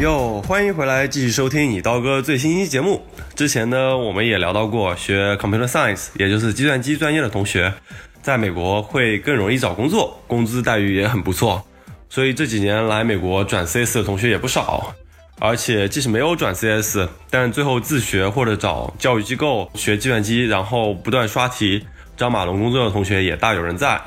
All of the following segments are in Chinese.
哟，欢迎回来，继续收听你刀哥最新一期节目。之前呢，我们也聊到过，学 computer science，也就是计算机专业的同学，在美国会更容易找工作，工资待遇也很不错。所以这几年来美国转 CS 的同学也不少。而且即使没有转 CS，但最后自学或者找教育机构学计算机，然后不断刷题、张马龙工作的同学也大有人在。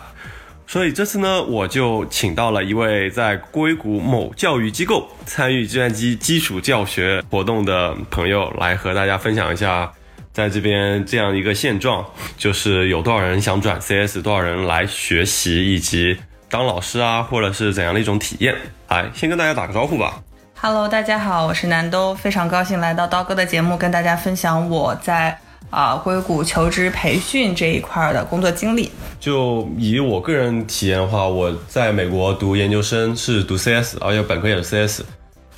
所以这次呢，我就请到了一位在硅谷某教育机构参与计算机基础教学活动的朋友，来和大家分享一下，在这边这样一个现状，就是有多少人想转 CS，多少人来学习，以及当老师啊，或者是怎样的一种体验。来，先跟大家打个招呼吧。Hello，大家好，我是南兜，非常高兴来到刀哥的节目，跟大家分享我在啊硅谷求职培训这一块的工作经历。就以我个人体验的话，我在美国读研究生是读 CS，而且本科也是 CS。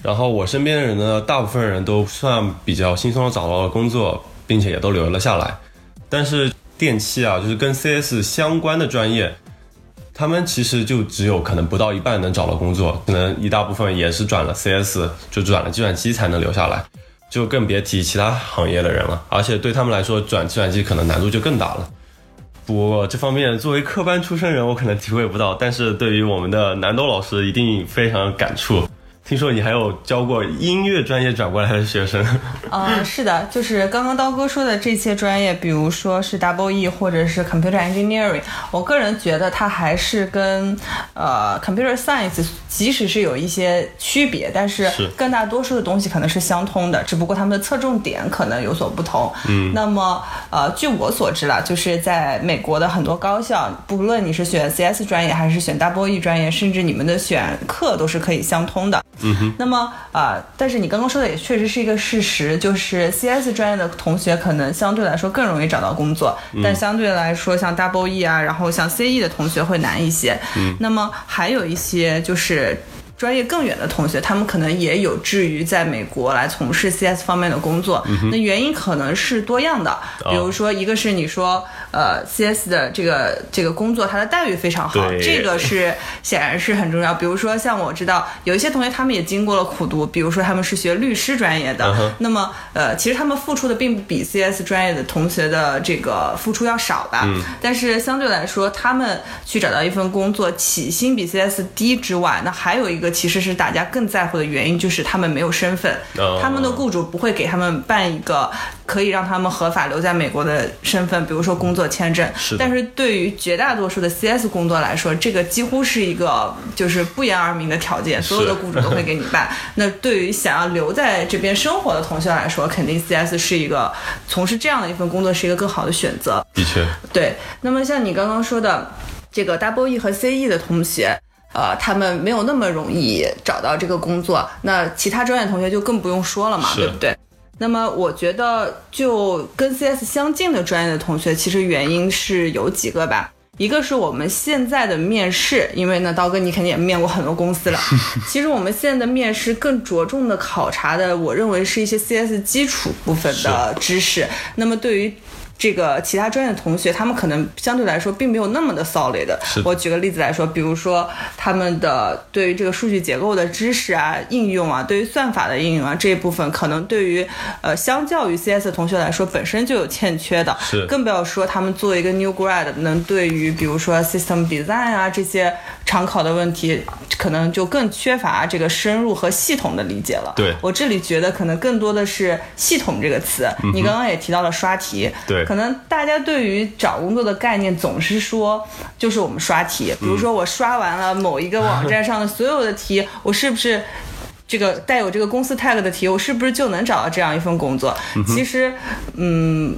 然后我身边的人呢，大部分人都算比较轻松的找到了工作，并且也都留了下来。但是电气啊，就是跟 CS 相关的专业。他们其实就只有可能不到一半能找到工作，可能一大部分也是转了 CS，就转了计算机才能留下来，就更别提其他行业的人了。而且对他们来说，转计算机可能难度就更大了。不过这方面作为科班出身人，我可能体会不到，但是对于我们的南都老师，一定非常感触。听说你还有教过音乐专业转过来的学生，啊，是的，就是刚刚刀哥说的这些专业，比如说是 Double E 或者是 Computer Engineering，我个人觉得它还是跟呃 Computer Science 即使是有一些区别，但是更大多数的东西可能是相通的，只不过他们的侧重点可能有所不同。嗯，那么呃，据我所知啦，就是在美国的很多高校，不论你是选 CS 专业还是选 Double E 专业，甚至你们的选课都是可以相通的。嗯哼，那么啊，但是你刚刚说的也确实是一个事实，就是 CS 专业的同学可能相对来说更容易找到工作，但相对来说像 Double E 啊，然后像 CE 的同学会难一些。嗯，那么还有一些就是。专业更远的同学，他们可能也有志于在美国来从事 CS 方面的工作。那原因可能是多样的，比如说，一个是你说，呃，CS 的这个这个工作，它的待遇非常好，这个是显然是很重要。比如说，像我知道有一些同学，他们也经过了苦读，比如说他们是学律师专业的，那么呃，其实他们付出的并不比 CS 专业的同学的这个付出要少吧。但是相对来说，他们去找到一份工作，起薪比 CS 低之外，那还有一个。其实是大家更在乎的原因，就是他们没有身份，他们的雇主不会给他们办一个可以让他们合法留在美国的身份，比如说工作签证。但是对于绝大多数的 CS 工作来说，这个几乎是一个就是不言而明的条件，所有的雇主都会给你办。那对于想要留在这边生活的同学来说，肯定 CS 是一个从事这样的一份工作是一个更好的选择。的确，对。那么像你刚刚说的这个 Double E 和 CE 的同学。呃，他们没有那么容易找到这个工作，那其他专业同学就更不用说了嘛，对不对？那么我觉得，就跟 CS 相近的专业的同学，其实原因是有几个吧。一个是我们现在的面试，因为呢，刀哥你肯定也面过很多公司了。其实我们现在的面试更着重的考察的，我认为是一些 CS 基础部分的知识。那么对于这个其他专业的同学，他们可能相对来说并没有那么的 solid。我举个例子来说，比如说他们的对于这个数据结构的知识啊、应用啊，对于算法的应用啊这一部分，可能对于呃相较于 CS 的同学来说，本身就有欠缺的。是。更不要说他们作为一个 new grad，能对于比如说 system design 啊这些常考的问题，可能就更缺乏这个深入和系统的理解了。对。我这里觉得可能更多的是系统这个词。你刚刚也提到了刷题。对。可能大家对于找工作的概念总是说，就是我们刷题，比如说我刷完了某一个网站上的所有的题，我是不是？这个带有这个公司 tag 的题，我是不是就能找到这样一份工作？其实，嗯，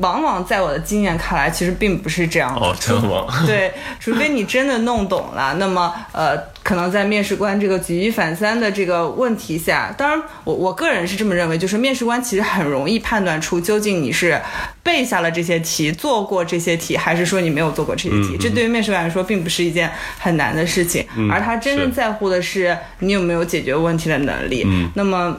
往往在我的经验看来，其实并不是这样的。哦，真的吗？对，除非你真的弄懂了，那么呃，可能在面试官这个举一反三的这个问题下，当然，我我个人是这么认为，就是面试官其实很容易判断出究竟你是背下了这些题，做过这些题，还是说你没有做过这些题。这对于面试官来说，并不是一件很难的事情，而他真正在乎的是你有没有解决问题。的能力，那么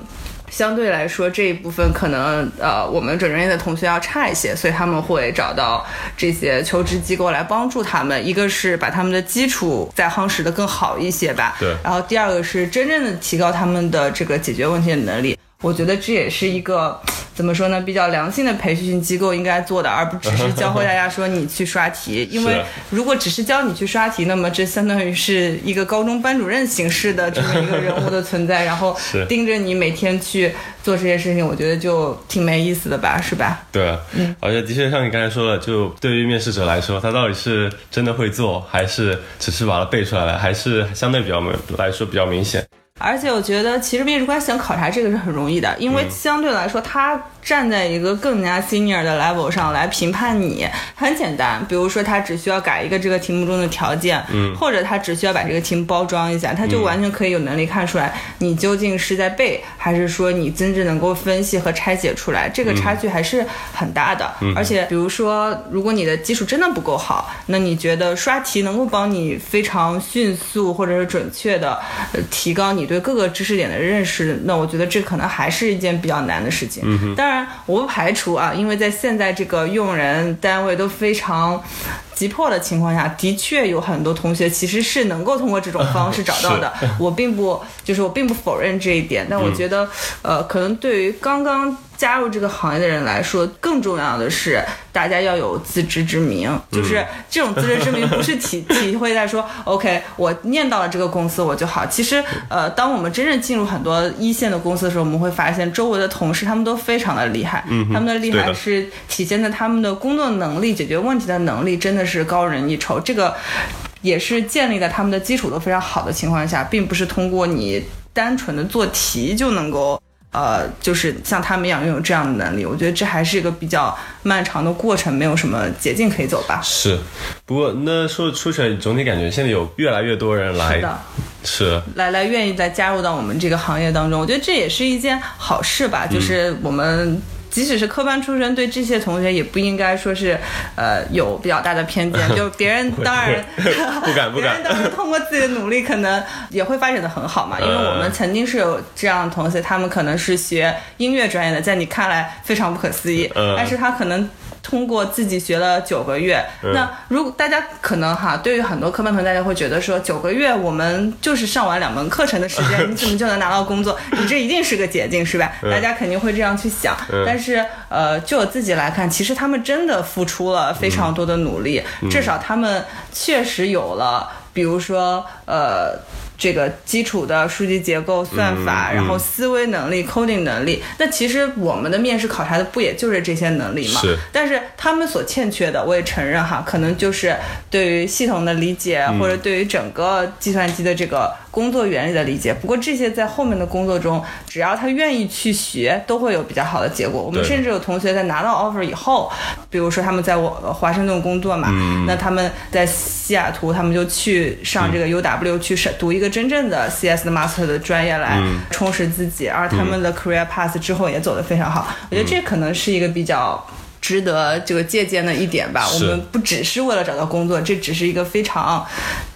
相对来说这一部分可能呃我们转专业的同学要差一些，所以他们会找到这些求职机构来帮助他们。一个是把他们的基础再夯实的更好一些吧，对然后第二个是真正的提高他们的这个解决问题的能力。我觉得这也是一个怎么说呢，比较良性的培训机构应该做的，而不只是教会大家说你去刷题。因为如果只是教你去刷题，那么这相当于是一个高中班主任形式的这么一个人物的存在，然后盯着你每天去做这些事情，我觉得就挺没意思的吧，是吧？对，嗯，而且的确像你刚才说的，就对于面试者来说，他到底是真的会做，还是只是把它背出来了，还是相对比较明来说比较明显。而且我觉得，其实面试官想考察这个是很容易的，因为相对来说，他站在一个更加 senior 的 level 上来评判你，很简单。比如说，他只需要改一个这个题目中的条件，嗯，或者他只需要把这个题目包装一下，他就完全可以有能力看出来你究竟是在背，还是说你真正能够分析和拆解出来。这个差距还是很大的。而且，比如说，如果你的基础真的不够好，那你觉得刷题能够帮你非常迅速或者是准确的呃提高你对各个知识点的认识，那我觉得这可能还是一件比较难的事情。当然，我不排除啊，因为在现在这个用人单位都非常急迫的情况下，的确有很多同学其实是能够通过这种方式 找到的。我并不就是我并不否认这一点，但我觉得，呃，可能对于刚刚。加入这个行业的人来说，更重要的是大家要有自知之明，就是这种自知之明不是体 体会在说，OK，我念到了这个公司我就好。其实，呃，当我们真正进入很多一线的公司的时候，我们会发现周围的同事他们都非常的厉害，他们的厉害是体现在他们的工作能力、解决问题的能力真的是高人一筹。这个也是建立在他们的基础都非常好的情况下，并不是通过你单纯的做题就能够。呃，就是像他们一样拥有这样的能力，我觉得这还是一个比较漫长的过程，没有什么捷径可以走吧。是，不过那说说起来，总体感觉现在有越来越多人来，是的，是来来愿意再加入到我们这个行业当中，我觉得这也是一件好事吧，就是我们。即使是科班出身，对这些同学也不应该说是，呃，有比较大的偏见。就别人当然不敢不敢，别人当然通过自己的努力，可能也会发展的很好嘛。因为我们曾经是有这样的同学，他们可能是学音乐专业的，在你看来非常不可思议，但是他可能。通过自己学了九个月，那如果大家可能哈，对于很多科班同学，大家会觉得说九个月我们就是上完两门课程的时间，你怎么就能拿到工作？你这一定是个捷径，是吧？大家肯定会这样去想。但是呃，就我自己来看，其实他们真的付出了非常多的努力，至少他们确实有了，比如说呃。这个基础的数据结构、算法，然后思维能力、coding 能力，那其实我们的面试考察的不也就是这些能力吗？是。但是他们所欠缺的，我也承认哈，可能就是对于系统的理解，或者对于整个计算机的这个。工作原理的理解，不过这些在后面的工作中，只要他愿意去学，都会有比较好的结果。我们甚至有同学在拿到 offer 以后，比如说他们在我华盛顿工作嘛，那他们在西雅图，他们就去上这个 UW 去上读一个真正的 CS 的 master 的专业来充实自己，而他们的 career path 之后也走得非常好。我觉得这可能是一个比较。值得这个借鉴的一点吧，我们不只是为了找到工作，这只是一个非常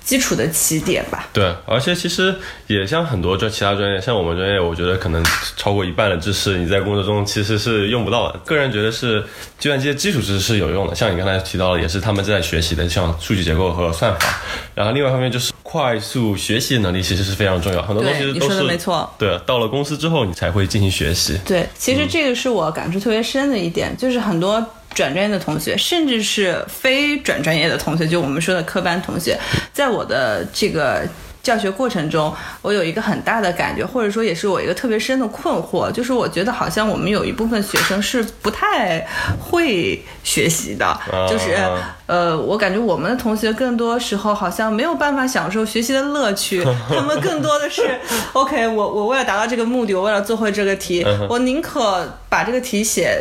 基础的起点吧。对，而且其实也像很多专其他专业，像我们专业，我觉得可能超过一半的知识你在工作中其实是用不到的。个人觉得是计算机的基础知识是有用的，像你刚才提到的，也是他们正在学习的，像数据结构和算法。然后另外一方面就是快速学习能力其实是非常重要，很多东西都是没错。对，到了公司之后你才会进行学习。对，其实这个是我感触特别深的一点，就是很多。转专业的同学，甚至是非转专业的同学，就我们说的科班同学，在我的这个教学过程中，我有一个很大的感觉，或者说也是我一个特别深的困惑，就是我觉得好像我们有一部分学生是不太会学习的，就是呃，我感觉我们的同学更多时候好像没有办法享受学习的乐趣，他们更多的是 OK，我我为了达到这个目的，我为了做会这个题，我宁可把这个题写。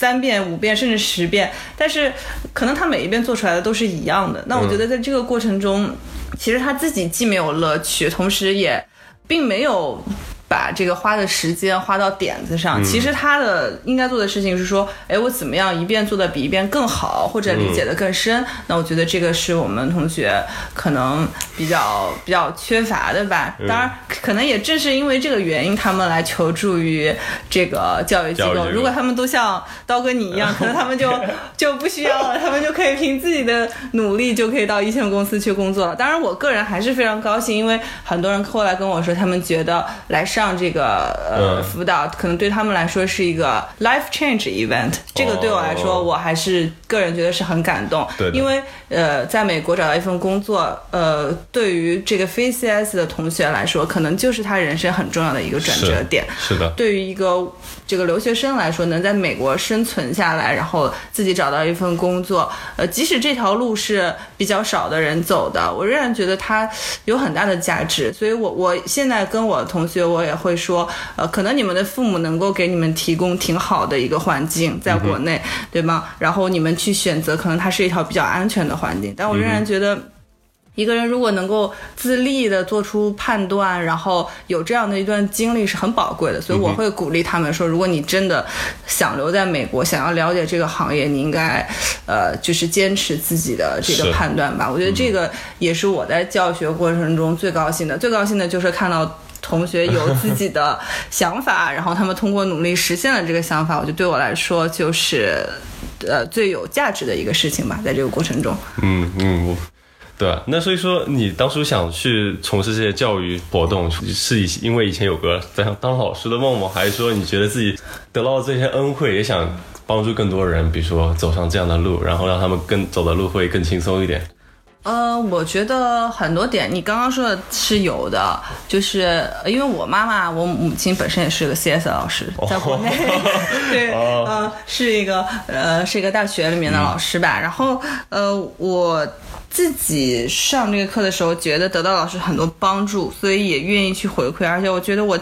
三遍、五遍，甚至十遍，但是可能他每一遍做出来的都是一样的。那我觉得在这个过程中，其实他自己既没有乐趣，同时也并没有把这个花的时间花到点子上。其实他的应该做的事情是说，哎，我怎么样一遍做的比一遍更好，或者理解的更深。那我觉得这个是我们同学可能比较比较缺乏的吧。当然，可能也正是因为这个原因，他们来求助于这个教育机构。如果他们都像刀哥你一样，可能他们就就不需要了，他们就可以凭自己的努力就可以到一线公司去工作了。当然，我个人还是非常高兴，因为很多人后来跟我说，他们觉得来上这个呃辅导，可能对他们来说是一个 life change event。这个对我来说，我还是个人觉得是很感动。对，因为呃，在美国找到一份工作，呃，对于这个非 CS 的同学来说，可能就是他人生很重要的一个转折点。是的。对于一个这个留学生来说，能在美国生存下来，然后自己找到一份工作，呃，即使这条路是比较少的人走的，我仍然觉得它有很大的价值。所以，我我现在跟我同学，我也会说，呃，可能你们的父母能够给你们提供挺好的一个环境，在国内，对吗？然后你们去选择，可能它是一条比较安全的环境。但我仍然觉得。一个人如果能够自立的做出判断，然后有这样的一段经历是很宝贵的，所以我会鼓励他们说，如果你真的想留在美国，想要了解这个行业，你应该，呃，就是坚持自己的这个判断吧。我觉得这个也是我在教学过程中最高兴的，最高兴的就是看到同学有自己的想法，然后他们通过努力实现了这个想法，我觉得对我来说就是，呃，最有价值的一个事情吧，在这个过程中。嗯嗯。对，那所以说你当初想去从事这些教育活动，是以因为以前有个在当老师的梦吗？还是说你觉得自己得到了这些恩惠，也想帮助更多人，比如说走上这样的路，然后让他们更走的路会更轻松一点？呃，我觉得很多点你刚刚说的是有的，就是因为我妈妈，我母亲本身也是个 CS 老师，在国内，对，呃，是一个呃是一个大学里面的老师吧，然后呃我。自己上这个课的时候，觉得得到老师很多帮助，所以也愿意去回馈。而且我觉得我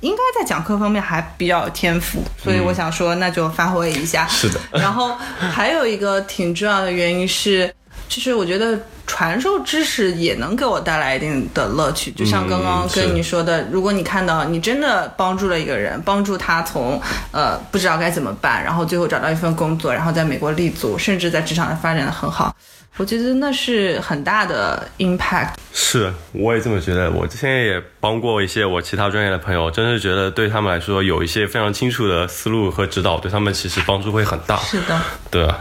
应该在讲课方面还比较有天赋，所以我想说那就发挥一下。是的。然后还有一个挺重要的原因是，就是我觉得传授知识也能给我带来一定的乐趣。就像刚刚跟你说的，如果你看到你真的帮助了一个人，帮助他从呃不知道该怎么办，然后最后找到一份工作，然后在美国立足，甚至在职场上发展的很好。我觉得那是很大的 impact。是，我也这么觉得。我之前也帮过一些我其他专业的朋友，真是觉得对他们来说有一些非常清楚的思路和指导，对他们其实帮助会很大。是的，对啊。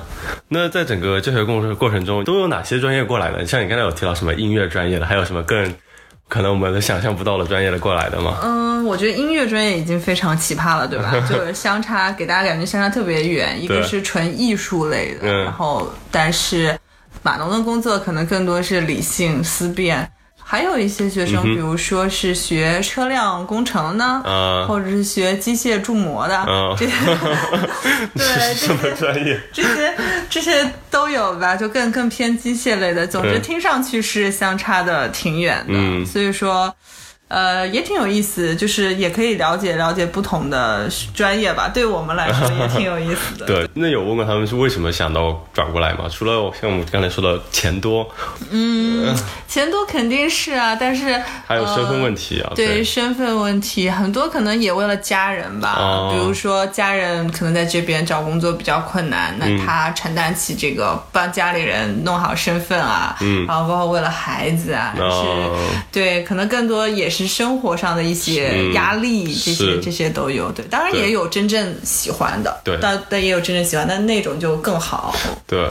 那在整个教学过程过程中，都有哪些专业过来的？像你刚才有提到什么音乐专业的，还有什么更可能我们都想象不到的专业的过来的吗？嗯，我觉得音乐专业已经非常奇葩了，对吧？就是相差给大家感觉相差特别远。一个是纯艺术类的，然后但是。码农的工作可能更多是理性思辨，还有一些学生，比如说是学车辆工程的，或者是学机械铸模的，这些，对，什么专业？这些这些都有吧，就更更偏机械类的。总之，听上去是相差的挺远的，所以说。呃，也挺有意思，就是也可以了解了解不同的专业吧。对我们来说也挺有意思的。对，那有问过他们是为什么想到转过来吗？除了像我们刚才说的钱多，嗯，钱多肯定是啊，但是还有身份问题啊。对，身份问题很多可能也为了家人吧。比如说家人可能在这边找工作比较困难，那他承担起这个帮家里人弄好身份啊，嗯，然后包括为了孩子啊，是，对，可能更多也是。是生活上的一些压力，这些这些都有。对，当然也有真正喜欢的，对，但但也有真正喜欢，但那种就更好。对，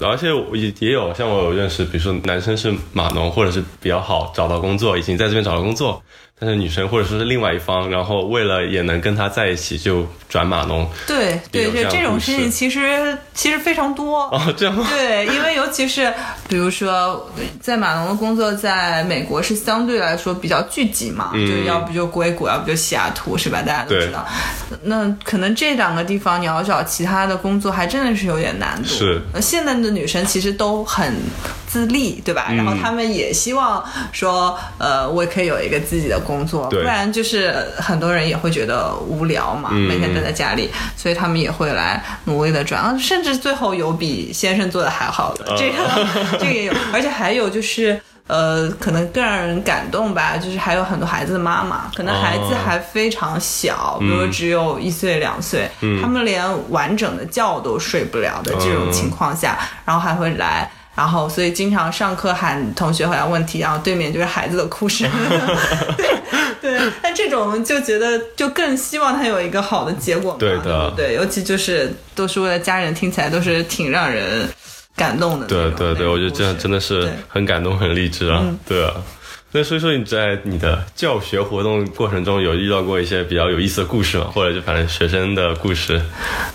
而且也也有像我有认识，比如说男生是码农，或者是比较好找到工作，已经在这边找到工作。但是女生或者说是另外一方，然后为了也能跟他在一起，就转码农。对对对，这种事情其实其实非常多。哦，这样。对，因为尤其是比如说在码农的工作，在美国是相对来说比较聚集嘛，就要不就硅谷，要不就西雅图，是吧？大家都知道。那可能这两个地方你要找其他的工作，还真的是有点难度。是。现在的女生其实都很自立，对吧？然后他们也希望说，呃，我也可以有一个自己的。工作，不然就是很多人也会觉得无聊嘛，每天待在家里，所以他们也会来努力的转，甚至最后有比先生做的还好的，这个 这个也有，而且还有就是。呃，可能更让人感动吧，就是还有很多孩子的妈妈，可能孩子还非常小，比如只有一岁两岁，他们连完整的觉都睡不了的这种情况下，然后还会来。然后，所以经常上课喊同学回答问题，然后对面就是孩子的哭声。对 对，但这种就觉得就更希望他有一个好的结果嘛，对的，对，尤其就是都是为了家人，听起来都是挺让人感动的。对对对，我觉得这样真的是很感动、很励志啊。对啊，那所以说你在你的教学活动过程中有遇到过一些比较有意思的故事吗？或者就反正学生的故事？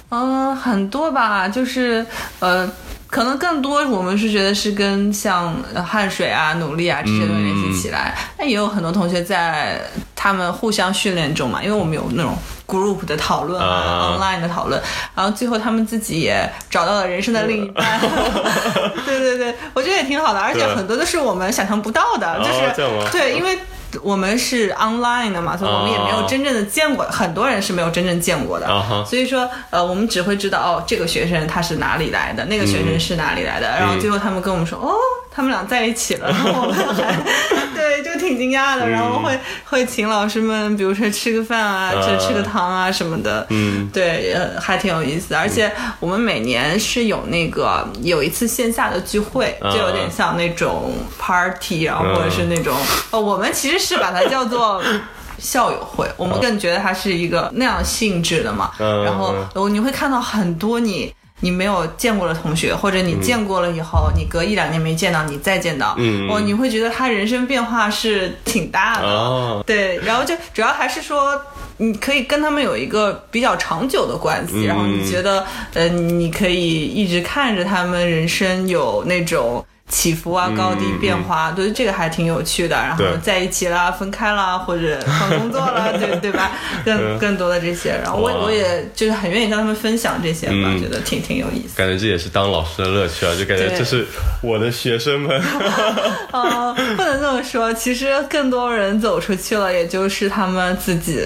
嗯，很多吧，就是呃。可能更多我们是觉得是跟像汗水啊、努力啊这些东西联系起来，那也有很多同学在他们互相训练中嘛，因为我们有那种 group 的讨论啊，online 的讨论，然后最后他们自己也找到了人生的另一半，对。对对，我觉得也挺好的，而且很多都是我们想象不到的，就是对，因为。我们是 online 的嘛，所以我们也没有真正的见过，很多人是没有真正见过的。所以说，呃，我们只会知道哦，这个学生他是哪里来的，那个学生是哪里来的，然后最后他们跟我们说，哦。他们俩在一起了，然后我们还 对，就挺惊讶的。然后会会请老师们，比如说吃个饭啊，就吃个汤啊什么的。嗯，对，还挺有意思。而且我们每年是有那个有一次线下的聚会，就有点像那种 party 然后，或者是那种，呃，我们其实是把它叫做 校友会，我们更觉得它是一个那样性质的嘛。然后你会看到很多你。你没有见过的同学，或者你见过了以后，你隔一两年没见到，你再见到，哦，你会觉得他人生变化是挺大的，对，然后就主要还是说，你可以跟他们有一个比较长久的关系，然后你觉得，呃，你可以一直看着他们人生有那种。起伏啊，高低变化，对这个还挺有趣的。然后在一起啦，分开啦，或者换工作了，对对吧？更更多的这些，然后我我也就是很愿意跟他们分享这些吧，觉得挺挺有意思。感觉这也是当老师的乐趣啊，就感觉这是我的学生们。哦，不能这么说，其实更多人走出去了，也就是他们自己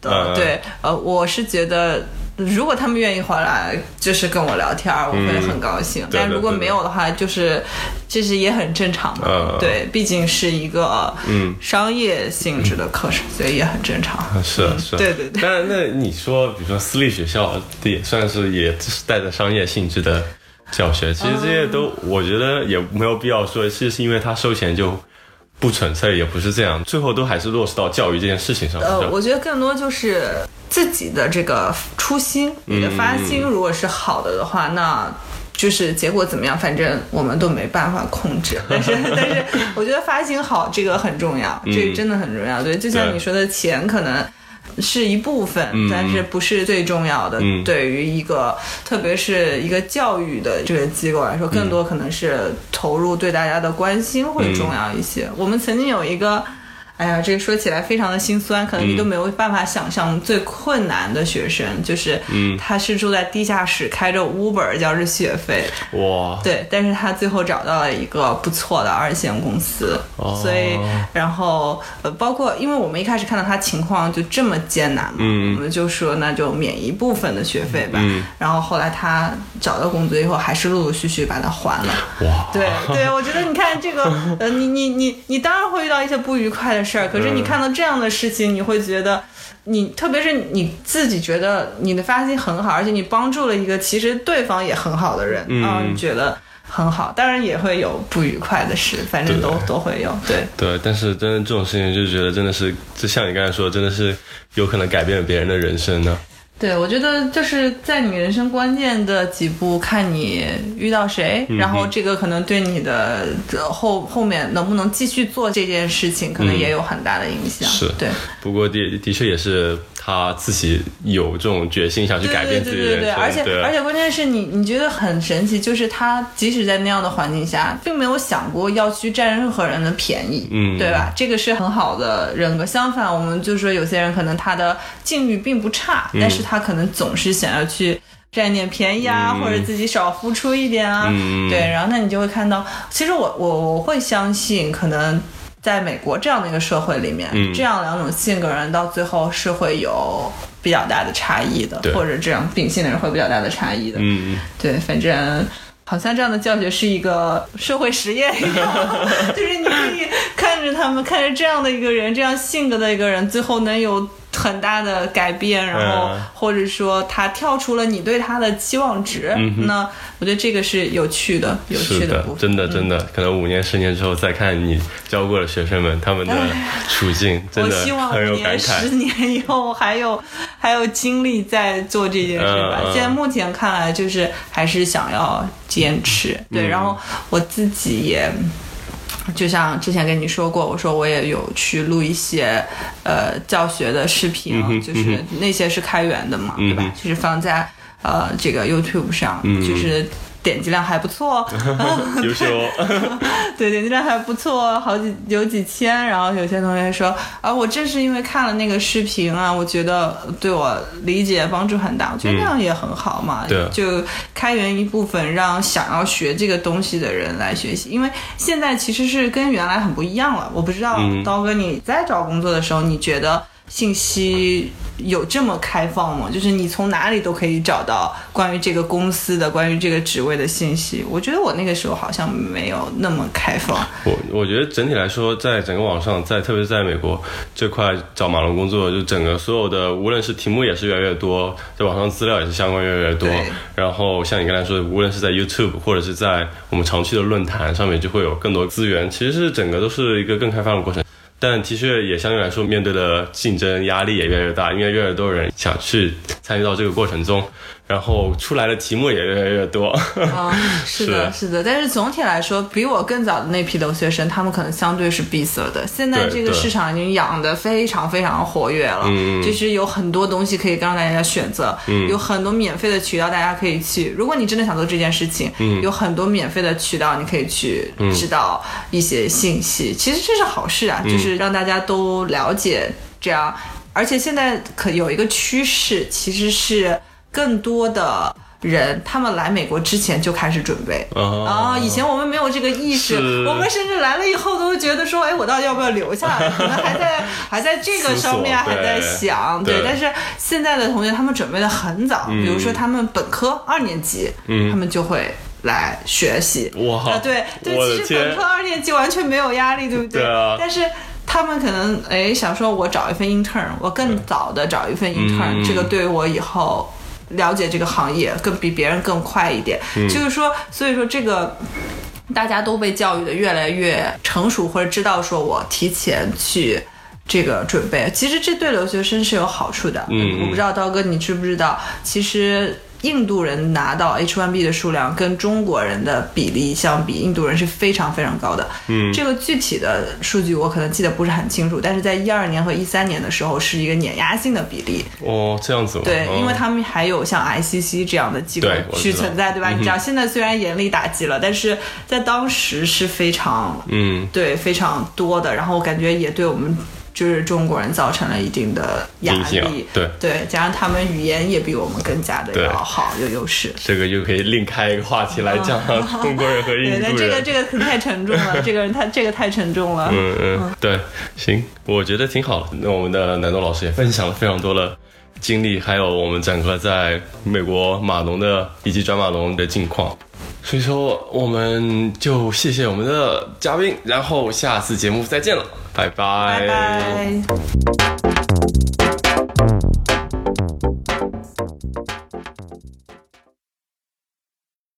的。对，呃，我是觉得。如果他们愿意回来，就是跟我聊天，我会很高兴。但如果没有的话，就是其实也很正常嘛。对，毕竟是一个商业性质的课程，所以也很正常。是是。对对对。但那你说，比如说私立学校，也算是也是带着商业性质的教学。其实这些都，我觉得也没有必要说，其实是因为他收钱就。不纯粹也不是这样，最后都还是落实到教育这件事情上。呃，我觉得更多就是自己的这个初心，你的发心如果是好的的话，那就是结果怎么样，反正我们都没办法控制。但是，但是我觉得发心好这个很重要，这个真的很重要。对，就像你说的钱可能。是一部分，但是不是最重要的。对于一个，特别是一个教育的这个机构来说，更多可能是投入对大家的关心会重要一些。我们曾经有一个。哎呀，这个说起来非常的心酸，可能你都没有办法想象最困难的学生，就是，他是住在地下室，开着 Uber 交着学费，哇，对，但是他最后找到了一个不错的二线公司，所以，然后，呃，包括，因为我们一开始看到他情况就这么艰难嘛，我们就说那就免一部分的学费吧，然后后来他找到工作以后，还是陆陆续续把它还了，哇，对，对，我觉得你看这个，呃，你你你你当然会遇到一些不愉快的。事儿，可是你看到这样的事情，你会觉得，你特别是你自己觉得你的发心很好，而且你帮助了一个其实对方也很好的人啊，你觉得很好。当然也会有不愉快的事，反正都都会有。对对，但是真的这种事情，就觉得真的是，就像你刚才说，真的是有可能改变了别人的人生呢。对，我觉得就是在你人生关键的几步，看你遇到谁，然后这个可能对你的后后面能不能继续做这件事情，可能也有很大的影响。是对，不过的的确也是。他自己有这种决心，想去改变自己的人生。而且而且关键是你你觉得很神奇，就是他即使在那样的环境下，并没有想过要去占任何人的便宜，嗯，对吧？这个是很好的人格。相反，我们就说有些人可能他的境遇并不差，但是他可能总是想要去占点便宜啊，或者自己少付出一点啊，对。然后那你就会看到，其实我我我会相信可能。在美国这样的一个社会里面，这样两种性格人到最后是会有比较大的差异的，或者这样秉性的人会比较大的差异的。嗯。对，反正好像这样的教学是一个社会实验一样，就是你可以看着他们，看着这样的一个人，这样性格的一个人，最后能有很大的改变，然后嗯或者说他跳出了你对他的期望值，那我觉得这个是有趣的，有趣的部，分。真的真的，可能五年十年之后再看你教过的学生们，他们的 处境真的我希望很有感五年、十。年以后还有还有精力在做这件事吧。现在目前看来，就是还是想要坚持。嗯对，然后我自己也。就像之前跟你说过，我说我也有去录一些呃教学的视频啊，嗯就是那些是开源的嘛，对吧？嗯？就是放在呃这个 YouTube 上，就是点击量还不错。优秀哦，对，点击量还不错，好几有几千。然后有些同学说啊，我正是因为看了那个视频啊，我觉得对我理解帮助很大。我觉得那样也很好嘛，对就开源一部分，让想要学这个东西的人来学习。因为现在其实是跟原来很不一样了。我不知道嗯刀哥你在找工作的时候，你觉得信息有这么开放吗？就是你从哪里都可以找到关于这个公司的、关于这个职位的信息。我觉得我那个时候好像没有那么开放。我我觉得整体来说，在整个网上，在特别是在美国这块找马龙工作，就整个所有的，无论是题目也是越来越多，在网上资料也是相关越来越多。然后像你刚才说的，无论是在 YouTube 或者是在我们常去的论坛上面，就会有更多资源。其实是整个都是一个更开放的过程。但其实也相对来说面对的竞争压力也越来越大，因为越来越多人想去参与到这个过程中，然后出来的题目也越来越多。嗯，是的，是的。但是总体来说，比我更早的那批留学生，他们可能相对是闭塞的。现在这个市场已经养得非常非常活跃了，嗯就是有很多东西可以让大家选择，有很多免费的渠道大家可以去。如果你真的想做这件事情，有很多免费的渠道你可以去知道一些信息。其实这是好事啊，就是让大家都了解这样。而且现在可有一个趋势，其实是更多的。人他们来美国之前就开始准备啊、以前我们没有这个意识，我们甚至来了以后都会觉得说，哎，我到底要不要留下来？可能还在还在这个上面还在想，对对但是现在的同学他们准备的很早，嗯比如说他们本科二年级，他们就会来学习。哇啊，对对，其实本科二年级完全没有压力，对不对？对啊但是。他们可能哎想说，我找一份 intern，我更早的找一份 intern，、嗯这个对我以后了解这个行业更比别人更快一点。嗯就是说，所以说这个大家都被教育的越来越成熟，或者知道说我提前去。这个准备，其实这对留学生是有好处的。嗯我不知道刀哥你知不知道，其实印度人拿到 H1B 的数量跟中国人的比例相比，印度人是非常非常高的。嗯，这个具体的数据我可能记得不是很清楚，但是在一二年和一三年的时候是一个碾压性的比例。哦，这样子吗？对，哦因为他们还有像 ICC 这样的机构去存在，对吧？你知道现在虽然严厉打击了，但是在当时是非常嗯，对非常多的，然后我感觉也对我们就是中国人造成了一定的压力。对对，加上他们语言也比我们更加的要好，有优势。这个又可以另开一个话题来讲中国人和印对，但度人。这个这个可太沉重了，这个太这个太沉重了。嗯嗯，对，行，我觉得挺好的。那我们的南东老师也分享了非常多的经历，还有我们整个在美国码农的以及转码农的近况。所以说我们就谢谢我们的嘉宾然后下次节目再见了拜拜。